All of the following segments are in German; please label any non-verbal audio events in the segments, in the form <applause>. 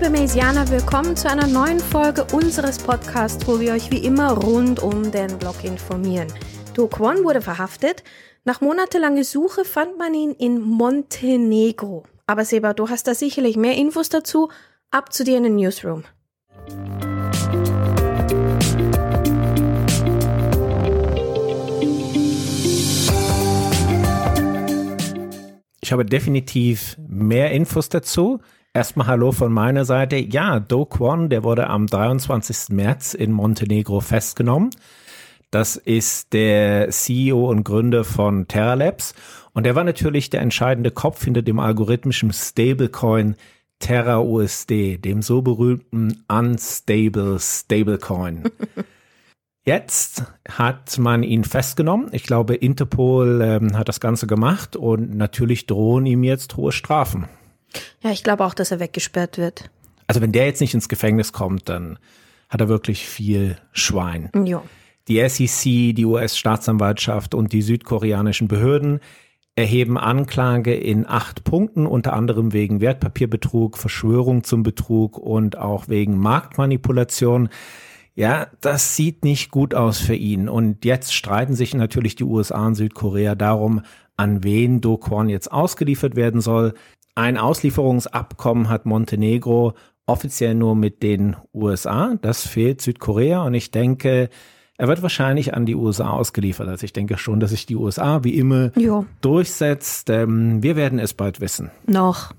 Liebe Maisianer, willkommen zu einer neuen Folge unseres Podcasts, wo wir euch wie immer rund um den Blog informieren. Do Kwon wurde verhaftet. Nach monatelanger Suche fand man ihn in Montenegro. Aber Seba, du hast da sicherlich mehr Infos dazu. Ab zu dir in den Newsroom. Ich habe definitiv mehr Infos dazu. Erstmal Hallo von meiner Seite. Ja, Do Kwon, der wurde am 23. März in Montenegro festgenommen. Das ist der CEO und Gründer von Terra Labs. Und er war natürlich der entscheidende Kopf hinter dem algorithmischen Stablecoin Terra USD, dem so berühmten Unstable Stablecoin. <laughs> Jetzt hat man ihn festgenommen. Ich glaube, Interpol ähm, hat das Ganze gemacht und natürlich drohen ihm jetzt hohe Strafen. Ja, ich glaube auch, dass er weggesperrt wird. Also wenn der jetzt nicht ins Gefängnis kommt, dann hat er wirklich viel Schwein. Ja. Die SEC, die US-Staatsanwaltschaft und die südkoreanischen Behörden erheben Anklage in acht Punkten, unter anderem wegen Wertpapierbetrug, Verschwörung zum Betrug und auch wegen Marktmanipulation. Ja, das sieht nicht gut aus für ihn. Und jetzt streiten sich natürlich die USA und Südkorea darum, an wen Do Kwon jetzt ausgeliefert werden soll. Ein Auslieferungsabkommen hat Montenegro offiziell nur mit den USA. Das fehlt Südkorea und ich denke, er wird wahrscheinlich an die USA ausgeliefert. Also ich denke schon, dass sich die USA wie immer Jo. durchsetzt. Ähm, wir werden es bald wissen. Noch.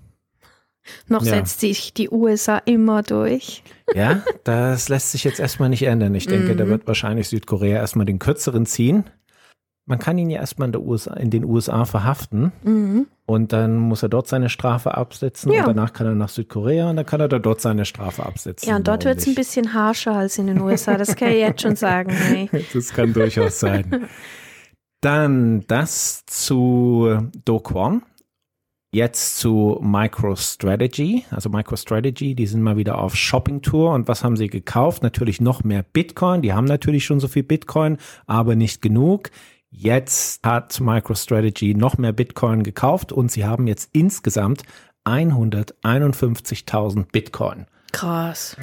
Noch Ja. setzt sich die USA immer durch. Ja, das lässt sich jetzt erstmal nicht ändern. Ich denke, da wird wahrscheinlich Südkorea erstmal den kürzeren ziehen. Man kann ihn ja erstmal in, der USA, in den USA verhaften Mhm. und dann muss er dort seine Strafe absitzen Ja. und danach kann er nach Südkorea und dann kann er da dort seine Strafe absitzen. Ja, und dort wird es ein bisschen harscher als in den USA. Das kann ich jetzt schon sagen. <laughs> Hey. Das kann durchaus sein. Dann das zu Do Kwon. Jetzt zu MicroStrategy. Also MicroStrategy, die sind mal wieder auf Shopping-Tour. Und was haben sie gekauft? Natürlich noch mehr Bitcoin. Die haben natürlich schon so viel Bitcoin, aber nicht genug. Jetzt hat MicroStrategy noch mehr Bitcoin gekauft und sie haben jetzt insgesamt 151.000 Bitcoin. Krass.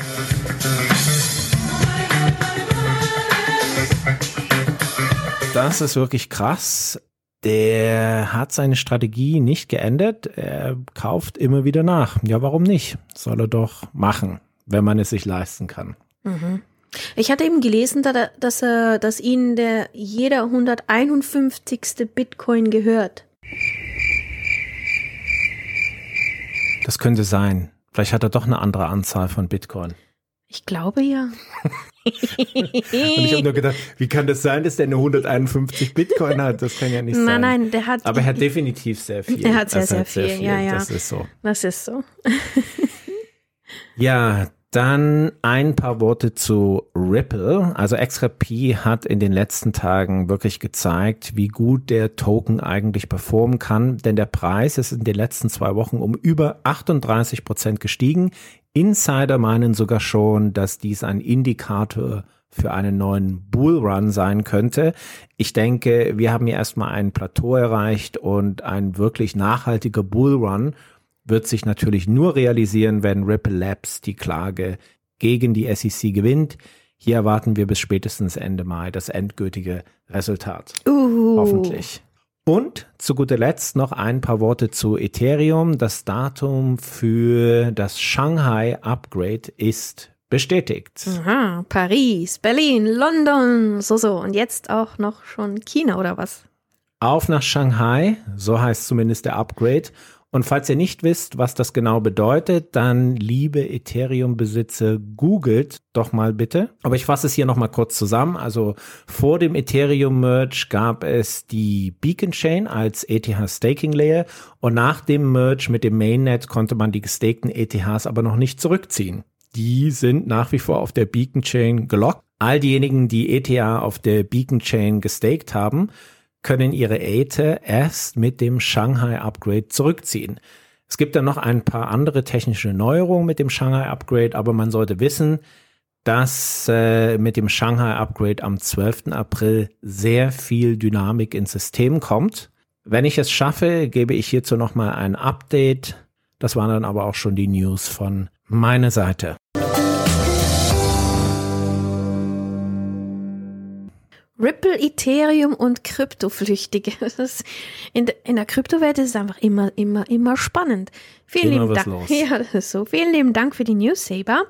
Das ist wirklich krass. Der hat seine Strategie nicht geändert. Er kauft immer wieder nach. Ja, warum nicht? Soll er doch machen, wenn man es sich leisten kann. Ich hatte eben gelesen, da- da- dass, er, dass ihnen der jeder 151. Bitcoin gehört. Das könnte sein. Vielleicht hat er doch eine andere Anzahl von Bitcoin. Ich glaube ja. <laughs> Und ich habe nur gedacht, wie kann das sein, dass der eine 151 Bitcoin hat? Das kann ja nicht <laughs> Nein, sein. nein, der hat. Aber er hat definitiv sehr viel. Er hat sehr, Also sehr viel, ja, ja. Das ist so. Das ist so. Ja, dann ein paar Worte zu Ripple. Also XRP hat in den letzten Tagen wirklich gezeigt, wie gut der Token eigentlich performen kann, denn der Preis ist in den letzten zwei Wochen um über 38 Prozent gestiegen. Insider meinen sogar schon, dass dies ein Indikator für einen neuen Bullrun sein könnte. Ich denke, wir haben hier erstmal ein Plateau erreicht und ein wirklich nachhaltiger Bullrun wird sich natürlich nur realisieren, wenn Ripple Labs die Klage gegen die SEC gewinnt. Hier erwarten wir bis spätestens Ende Mai das endgültige Resultat. Uh. Hoffentlich. Und zu guter Letzt noch ein paar Worte zu Ethereum. Das Datum für das Shanghai Upgrade ist bestätigt. Aha, Paris, Berlin, London, so so. Und jetzt auch noch schon China oder was? Auf nach Shanghai, so heißt zumindest der Upgrade. Und falls ihr nicht wisst, was das genau bedeutet, dann liebe Ethereum-Besitzer, googelt doch mal bitte. Aber ich fasse es hier nochmal kurz zusammen. Also vor dem Ethereum-Merge gab es die Beacon Chain als ETH Staking Layer und nach dem Merge mit dem Mainnet konnte man die gestakten ETHs aber noch nicht zurückziehen. Die sind nach wie vor auf der Beacon Chain gelockt. All diejenigen, die ETH auf der Beacon Chain gestaked haben, können ihre Ether erst mit dem Shanghai Upgrade zurückziehen. Es gibt dann noch ein paar andere technische Neuerungen mit dem Shanghai Upgrade, aber man sollte wissen, dass äh, mit dem Shanghai Upgrade am 12. April sehr viel Dynamik ins System kommt. Wenn ich es schaffe, gebe ich hierzu nochmal ein Update. Das waren dann aber auch schon die News von Meine Seite. Ripple, Ethereum und Kryptoflüchtige. <laughs> in, der, in der Kryptowelt ist es einfach immer, immer, immer spannend. Vielen Immer lieben Dank. los. <laughs> Ja, das ist so. Vielen lieben Dank für die News, Saber.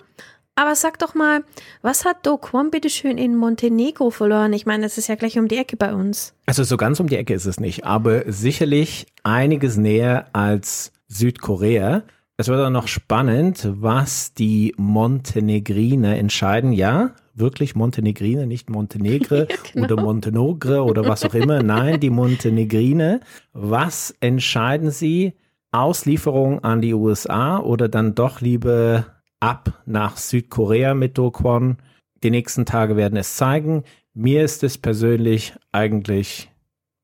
Aber sag doch mal, was hat Do Kwon bitteschön in Montenegro verloren? Ich meine, das ist ja gleich um die Ecke bei uns. Also so ganz um die Ecke ist es nicht, aber sicherlich einiges näher als Südkorea. Es wird auch noch spannend, was die Montenegriner entscheiden. Ja, wirklich Montenegriner, nicht Montenegre <laughs> genau. oder Montenegro oder was auch immer. Nein, die Montenegriner. Was entscheiden sie? Auslieferung an die USA oder dann doch lieber ab nach Südkorea mit Do Kwon? Die nächsten Tage werden es zeigen. Mir ist es persönlich eigentlich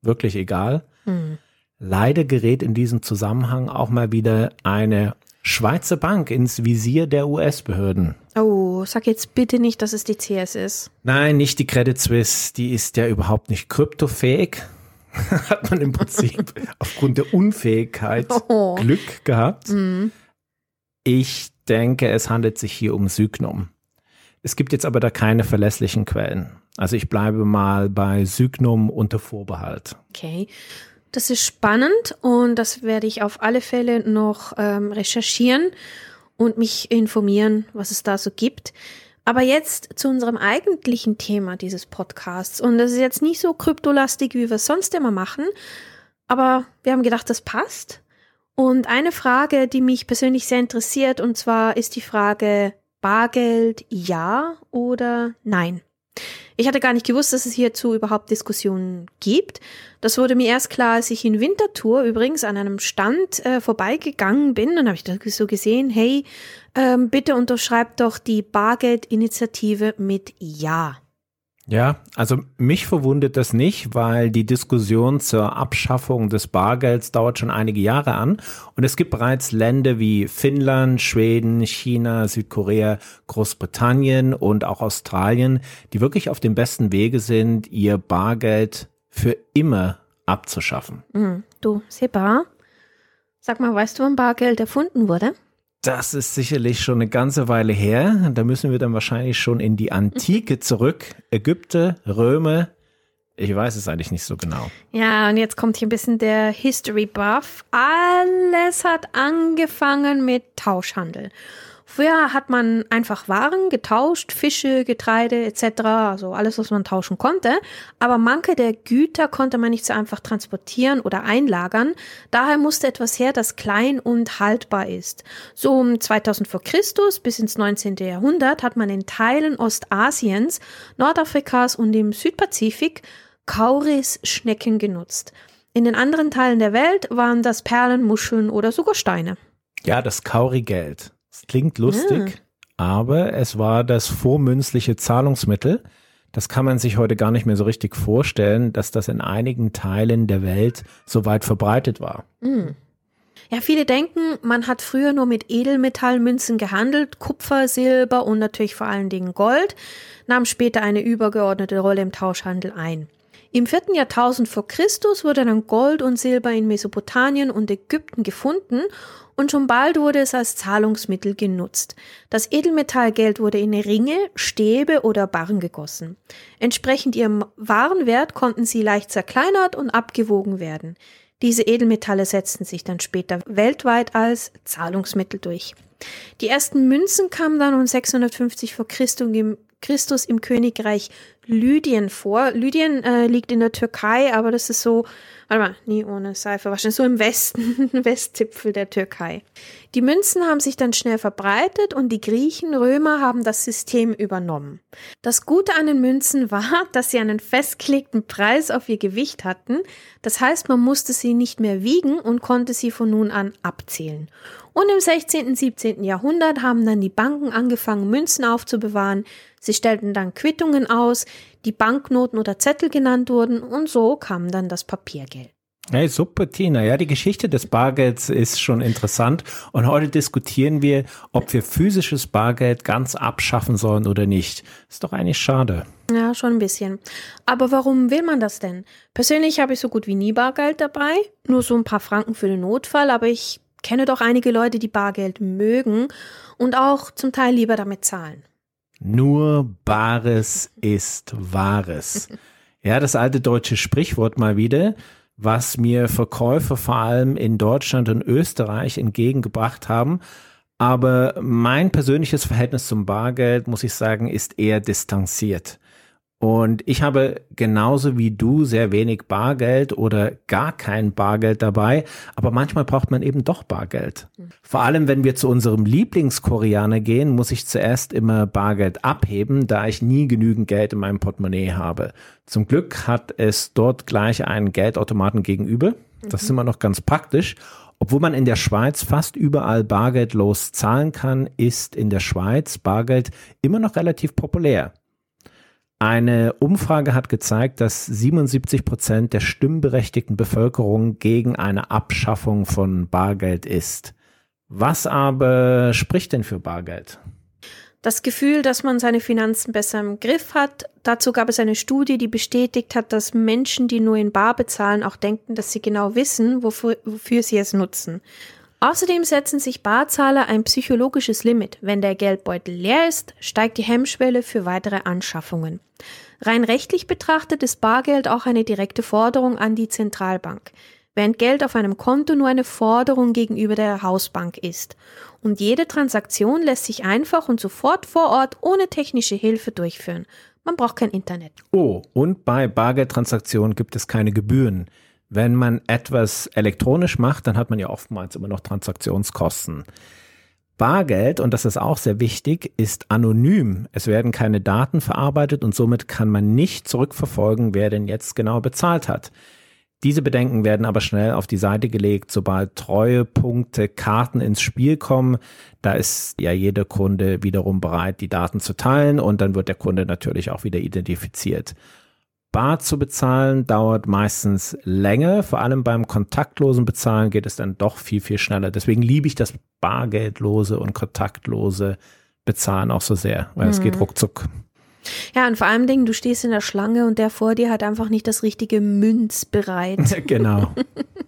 wirklich egal. Hm. Leider gerät in diesem Zusammenhang auch mal wieder eine Schweizer Bank ins Visier der US-Behörden. Oh, sag jetzt bitte nicht, dass es die CS ist. Nein, nicht die Credit Suisse, die ist ja überhaupt nicht kryptofähig. <laughs> Hat man im Prinzip <laughs> aufgrund der Unfähigkeit Oh. Glück gehabt. Hm. Ich denke, es handelt sich hier um Sygnum. Es gibt jetzt aber da keine verlässlichen Quellen. Also ich bleibe mal bei Sygnum unter Vorbehalt. Okay. Das ist spannend und das werde ich auf alle Fälle noch ähm, recherchieren und mich informieren, was es da so gibt. Aber jetzt zu unserem eigentlichen Thema dieses Podcasts. Und das ist jetzt nicht so kryptolastig, wie wir es sonst immer machen. Aber wir haben gedacht, das passt. Und eine Frage, die mich persönlich sehr interessiert, und zwar ist die Frage, Bargeld ja oder nein? Ich hatte gar nicht gewusst, dass es hierzu überhaupt Diskussionen gibt. Das wurde mir erst klar, als ich in Winterthur übrigens an einem Stand äh, vorbeigegangen bin. Dann habe ich da so gesehen, hey, ähm, bitte unterschreibt doch die Bargeldinitiative mit Ja. Ja, also mich verwundert das nicht, weil die Diskussion zur Abschaffung des Bargelds dauert schon einige Jahre an und es gibt bereits Länder wie Finnland, Schweden, China, Südkorea, Großbritannien und auch Australien, die wirklich auf dem besten Wege sind, ihr Bargeld für immer abzuschaffen. Hm, du, Seba, sag mal, weißt du, wann Bargeld erfunden wurde? Das ist sicherlich schon eine ganze Weile her. Da müssen wir dann wahrscheinlich schon in die Antike zurück. Ägypter, Römer. Ich weiß es eigentlich nicht so genau. Ja, und jetzt kommt hier ein bisschen der History Buff. Alles hat angefangen mit Tauschhandel. Früher hat man einfach Waren getauscht, Fische, Getreide etc., also alles, was man tauschen konnte. Aber manche der Güter konnte man nicht so einfach transportieren oder einlagern. Daher musste etwas her, das klein und haltbar ist. So um 2000 vor Christus bis ins 19. Jahrhundert hat man in Teilen Ostasiens, Nordafrikas und im Südpazifik Kaurisschnecken genutzt. In den anderen Teilen der Welt waren das Perlen, Muscheln oder sogar Steine. Ja, das Kaurigeld. Das klingt lustig, aber es war das vormünzliche Zahlungsmittel. Das kann man sich heute gar nicht mehr so richtig vorstellen, dass das in einigen Teilen der Welt so weit verbreitet war. Ja, viele denken, man hat früher nur mit Edelmetallmünzen gehandelt, Kupfer, Silber und natürlich vor allen Dingen Gold, nahm später eine übergeordnete Rolle im Tauschhandel ein. Im vierten Jahrtausend vor Christus wurde dann Gold und Silber in Mesopotamien und Ägypten gefunden und schon bald wurde es als Zahlungsmittel genutzt. Das Edelmetallgeld wurde in Ringe, Stäbe oder Barren gegossen. Entsprechend ihrem Warenwert konnten sie leicht zerkleinert und abgewogen werden. Diese Edelmetalle setzten sich dann später weltweit als Zahlungsmittel durch. Die ersten Münzen kamen dann um 650 vor Christus im, Königreich Lydien vor. Lydien äh, liegt in der Türkei, aber das ist so, warte mal, nie ohne Seife waschen, so im Westen, <laughs> Westzipfel der Türkei. Die Münzen haben sich dann schnell verbreitet und die Griechen, Römer haben das System übernommen. Das Gute an den Münzen war, <laughs> dass sie einen festgelegten Preis auf ihr Gewicht hatten. Das heißt, man musste sie nicht mehr wiegen und konnte sie von nun an abzählen. Und im 16. und 17. Jahrhundert haben dann die Banken angefangen, Münzen aufzubewahren. Sie stellten dann Quittungen aus, die Banknoten oder Zettel genannt wurden und so kam dann das Papiergeld. Hey, super, Tina. Ja, die Geschichte des Bargelds ist schon interessant. Und heute diskutieren wir, ob wir physisches Bargeld ganz abschaffen sollen oder nicht. Ist doch eigentlich schade. Ja, schon ein bisschen. Aber warum will man das denn? Persönlich habe ich so gut wie nie Bargeld dabei, nur so ein paar Franken für den Notfall, aber ich kenne doch einige Leute, die Bargeld mögen und auch zum Teil lieber damit zahlen. Nur Bares ist Wahres. Ja, das alte deutsche Sprichwort mal wieder, was mir Verkäufer vor allem in Deutschland und Österreich entgegengebracht haben. Aber mein persönliches Verhältnis zum Bargeld, muss ich sagen, ist eher distanziert. Und ich habe genauso wie du sehr wenig Bargeld oder gar kein Bargeld dabei, aber manchmal braucht man eben doch Bargeld. Vor allem, wenn wir zu unserem Lieblingskoreaner gehen, muss ich zuerst immer Bargeld abheben, da ich nie genügend Geld in meinem Portemonnaie habe. Zum Glück hat es dort gleich einen Geldautomaten gegenüber. Das ist immer noch ganz praktisch. Obwohl man in der Schweiz fast überall bargeldlos zahlen kann, ist in der Schweiz Bargeld immer noch relativ populär. Eine Umfrage hat gezeigt, dass 77 Prozent der stimmberechtigten Bevölkerung gegen eine Abschaffung von Bargeld ist. Was aber spricht denn für Bargeld? Das Gefühl, dass man seine Finanzen besser im Griff hat. Dazu gab es eine Studie, die bestätigt hat, dass Menschen, die nur in Bar bezahlen, auch denken, dass sie genau wissen, wofür, wofür sie es nutzen. Außerdem setzen sich Barzahler ein psychologisches Limit. Wenn der Geldbeutel leer ist, steigt die Hemmschwelle für weitere Anschaffungen. Rein rechtlich betrachtet ist Bargeld auch eine direkte Forderung an die Zentralbank, während Geld auf einem Konto nur eine Forderung gegenüber der Hausbank ist. Und jede Transaktion lässt sich einfach und sofort vor Ort ohne technische Hilfe durchführen. Man braucht kein Internet. Oh, und bei Bargeldtransaktionen gibt es keine Gebühren. Wenn man etwas elektronisch macht, dann hat man ja oftmals immer noch Transaktionskosten. Bargeld, und das ist auch sehr wichtig, ist anonym. Es werden keine Daten verarbeitet und somit kann man nicht zurückverfolgen, wer denn jetzt genau bezahlt hat. Diese Bedenken werden aber schnell auf die Seite gelegt, sobald Treuepunkte, Karten ins Spiel kommen. Da ist ja jeder Kunde wiederum bereit, die Daten zu teilen und dann wird der Kunde natürlich auch wieder identifiziert. Bar zu bezahlen dauert meistens länger. Vor allem beim kontaktlosen Bezahlen geht es dann doch viel, viel schneller. Deswegen liebe ich das bargeldlose und kontaktlose Bezahlen auch so sehr, weil mhm. es geht mhm. ruckzuck. Ja, und vor allem Dingen, du stehst in der Schlange und der vor dir hat einfach nicht das richtige Münz bereit. <laughs> genau.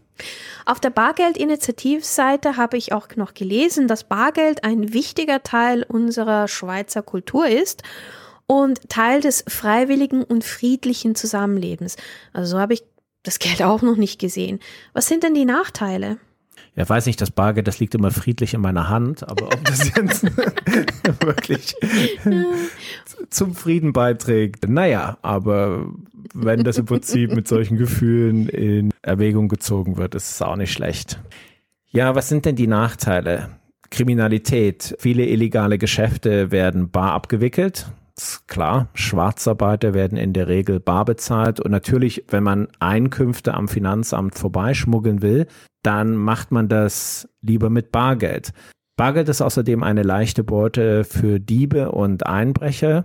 <laughs> Auf der Bargeld-Initiativseite habe ich auch noch gelesen, dass Bargeld ein wichtiger Teil unserer Schweizer Kultur ist und Teil des freiwilligen und friedlichen Zusammenlebens. Also so habe ich das Geld auch noch nicht gesehen. Was sind denn die Nachteile? Ja, weiß nicht, das Bargeld, das liegt immer friedlich in meiner Hand, aber ob das <laughs> jetzt <laughs> wirklich zum Frieden beiträgt, naja, aber wenn das im Prinzip mit solchen Gefühlen in Erwägung gezogen wird, ist es auch nicht schlecht. Ja, was sind denn die Nachteile? Kriminalität. Viele illegale Geschäfte werden bar abgewickelt klar, Schwarzarbeiter werden in der Regel bar bezahlt und natürlich, wenn man Einkünfte am Finanzamt vorbeischmuggeln will, dann macht man das lieber mit Bargeld. Bargeld ist außerdem eine leichte Beute für Diebe und Einbrecher.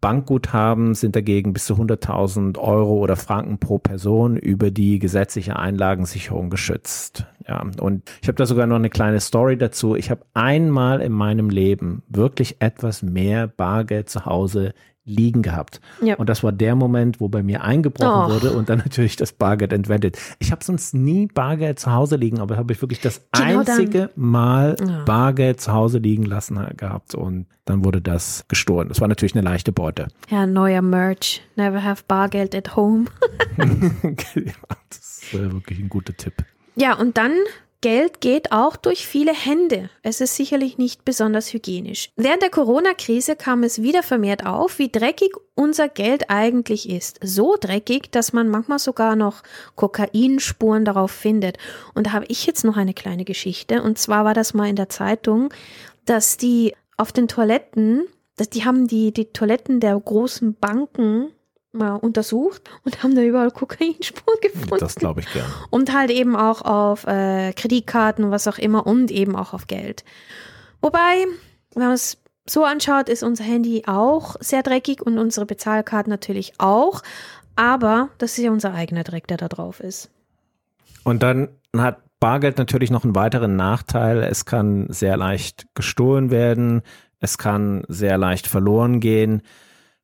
Bankguthaben sind dagegen bis zu 100.000 Euro oder Franken pro Person über die gesetzliche Einlagensicherung geschützt. Ja, und ich habe da sogar noch eine kleine Story dazu. Ich habe einmal in meinem Leben wirklich etwas mehr Bargeld zu Hause liegen gehabt. Ja. Und das war der Moment, wo bei mir eingebrochen oh. wurde und dann <laughs> natürlich das Bargeld entwendet. Ich habe sonst nie Bargeld zu Hause liegen, aber habe ich wirklich das genau einzige dann. Mal ja. Bargeld zu Hause liegen lassen gehabt und dann wurde das gestohlen. Das war natürlich eine leichte Beute. Ja, neuer Merch. Never have Bargeld at home. <laughs> <laughs> das ist wirklich ein guter Tipp. Ja, und dann Geld geht auch durch viele Hände. Es ist sicherlich nicht besonders hygienisch. Während der Corona-Krise kam es wieder vermehrt auf, wie dreckig unser Geld eigentlich ist. So dreckig, dass man manchmal sogar noch Kokainspuren darauf findet. Und da habe ich jetzt noch eine kleine Geschichte. Und zwar war das mal in der Zeitung, dass die auf den Toiletten, dass die haben die, die Toiletten der großen Banken mal untersucht und haben da überall Kokainspuren gefunden. Das glaube ich gern. Und halt eben auch auf äh, Kreditkarten, was auch immer und eben auch auf Geld. Wobei, wenn man es so anschaut, ist unser Handy auch sehr dreckig und unsere Bezahlkarten natürlich auch. Aber das ist ja unser eigener Dreck, der da drauf ist. Und dann hat Bargeld natürlich noch einen weiteren Nachteil. Es kann sehr leicht gestohlen werden. Es kann sehr leicht verloren gehen.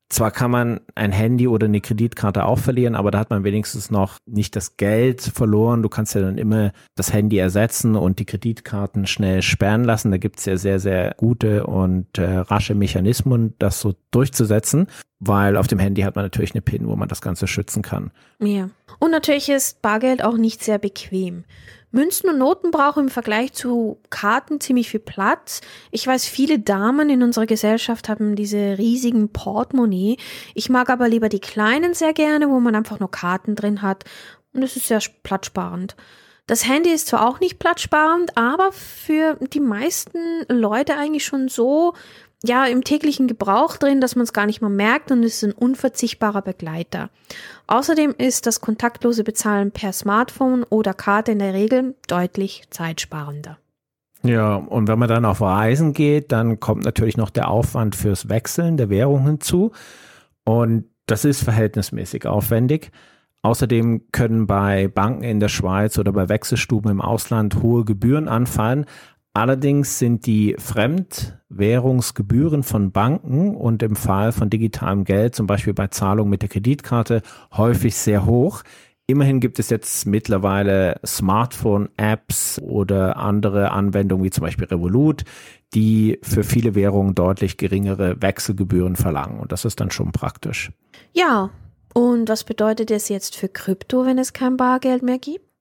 Zwar kann man ein Handy oder eine Kreditkarte auch verlieren, aber da hat man wenigstens noch nicht das Geld verloren. Du kannst ja dann immer das Handy ersetzen und die Kreditkarten schnell sperren lassen. Da gibt es ja sehr, sehr gute und äh, rasche Mechanismen, das so durchzusetzen, weil auf dem Handy hat man natürlich eine PIN, wo man das Ganze schützen kann. Ja. Und natürlich ist Bargeld auch nicht sehr bequem. Münzen und Noten brauchen im Vergleich zu Karten ziemlich viel Platz. Ich weiß, viele Damen in unserer Gesellschaft haben diese riesigen Portemonnaie. Ich mag aber lieber die kleinen sehr gerne, wo man einfach nur Karten drin hat. Und es ist sehr platzsparend. Das Handy ist zwar auch nicht platzsparend, aber für die meisten Leute eigentlich schon so, ja, im täglichen Gebrauch drin, dass man es gar nicht mehr merkt und es ist ein unverzichtbarer Begleiter. Außerdem ist das kontaktlose Bezahlen per Smartphone oder Karte in der Regel deutlich zeitsparender. Ja, und wenn man dann auf Reisen geht, dann kommt natürlich noch der Aufwand fürs Wechseln der Währung hinzu. Und das ist verhältnismäßig aufwendig. Außerdem können bei Banken in der Schweiz oder bei Wechselstuben im Ausland hohe Gebühren anfallen. Allerdings sind die Fremdwährungsgebühren von Banken und im Fall von digitalem Geld, zum Beispiel bei Zahlung mit der Kreditkarte, häufig sehr hoch. Immerhin gibt es jetzt mittlerweile Smartphone-Apps oder andere Anwendungen wie zum Beispiel Revolut, die für viele Währungen deutlich geringere Wechselgebühren verlangen. Und das ist dann schon praktisch. Ja, und was bedeutet das jetzt für Krypto, wenn es kein Bargeld mehr gibt?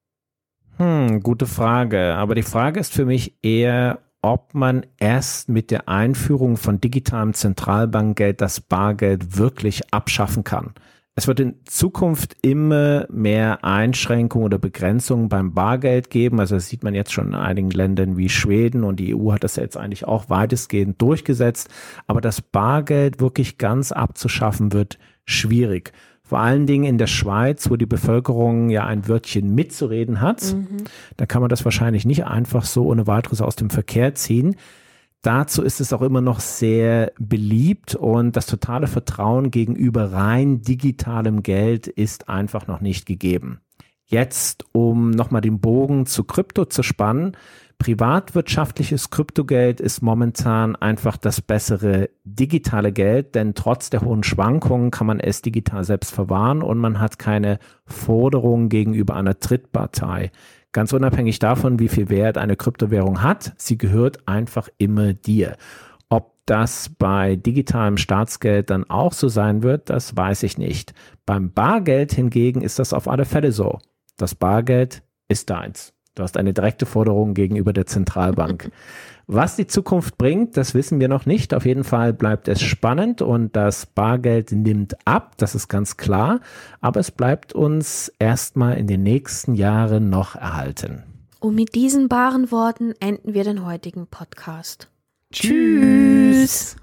Hm, gute Frage. Aber die Frage ist für mich eher, ob man erst mit der Einführung von digitalem Zentralbankgeld das Bargeld wirklich abschaffen kann. Es wird in Zukunft immer mehr Einschränkungen oder Begrenzungen beim Bargeld geben. Also das sieht man jetzt schon in einigen Ländern wie Schweden und die EU hat das jetzt eigentlich auch weitestgehend durchgesetzt. Aber das Bargeld wirklich ganz abzuschaffen wird schwierig. Vor allen Dingen in der Schweiz, wo die Bevölkerung ja ein Wörtchen mitzureden hat. Mhm. Da kann man das wahrscheinlich nicht einfach so ohne weiteres aus dem Verkehr ziehen. Dazu ist es auch immer noch sehr beliebt und das totale Vertrauen gegenüber rein digitalem Geld ist einfach noch nicht gegeben. Jetzt, um nochmal den Bogen zu Krypto zu spannen, privatwirtschaftliches Kryptogeld ist momentan einfach das bessere digitale Geld, denn trotz der hohen Schwankungen kann man es digital selbst verwahren und man hat keine Forderungen gegenüber einer Drittpartei. Ganz unabhängig davon, wie viel Wert eine Kryptowährung hat, sie gehört einfach immer dir. Ob das bei digitalem Staatsgeld dann auch so sein wird, das weiß ich nicht. Beim Bargeld hingegen ist das auf alle Fälle so. Das Bargeld ist deins. Du hast eine direkte Forderung gegenüber der Zentralbank. <laughs> Was die Zukunft bringt, das wissen wir noch nicht. Auf jeden Fall bleibt es spannend und das Bargeld nimmt ab, das ist ganz klar. Aber es bleibt uns erstmal in den nächsten Jahren noch erhalten. Und mit diesen baren Worten enden wir den heutigen Podcast. Tschüss.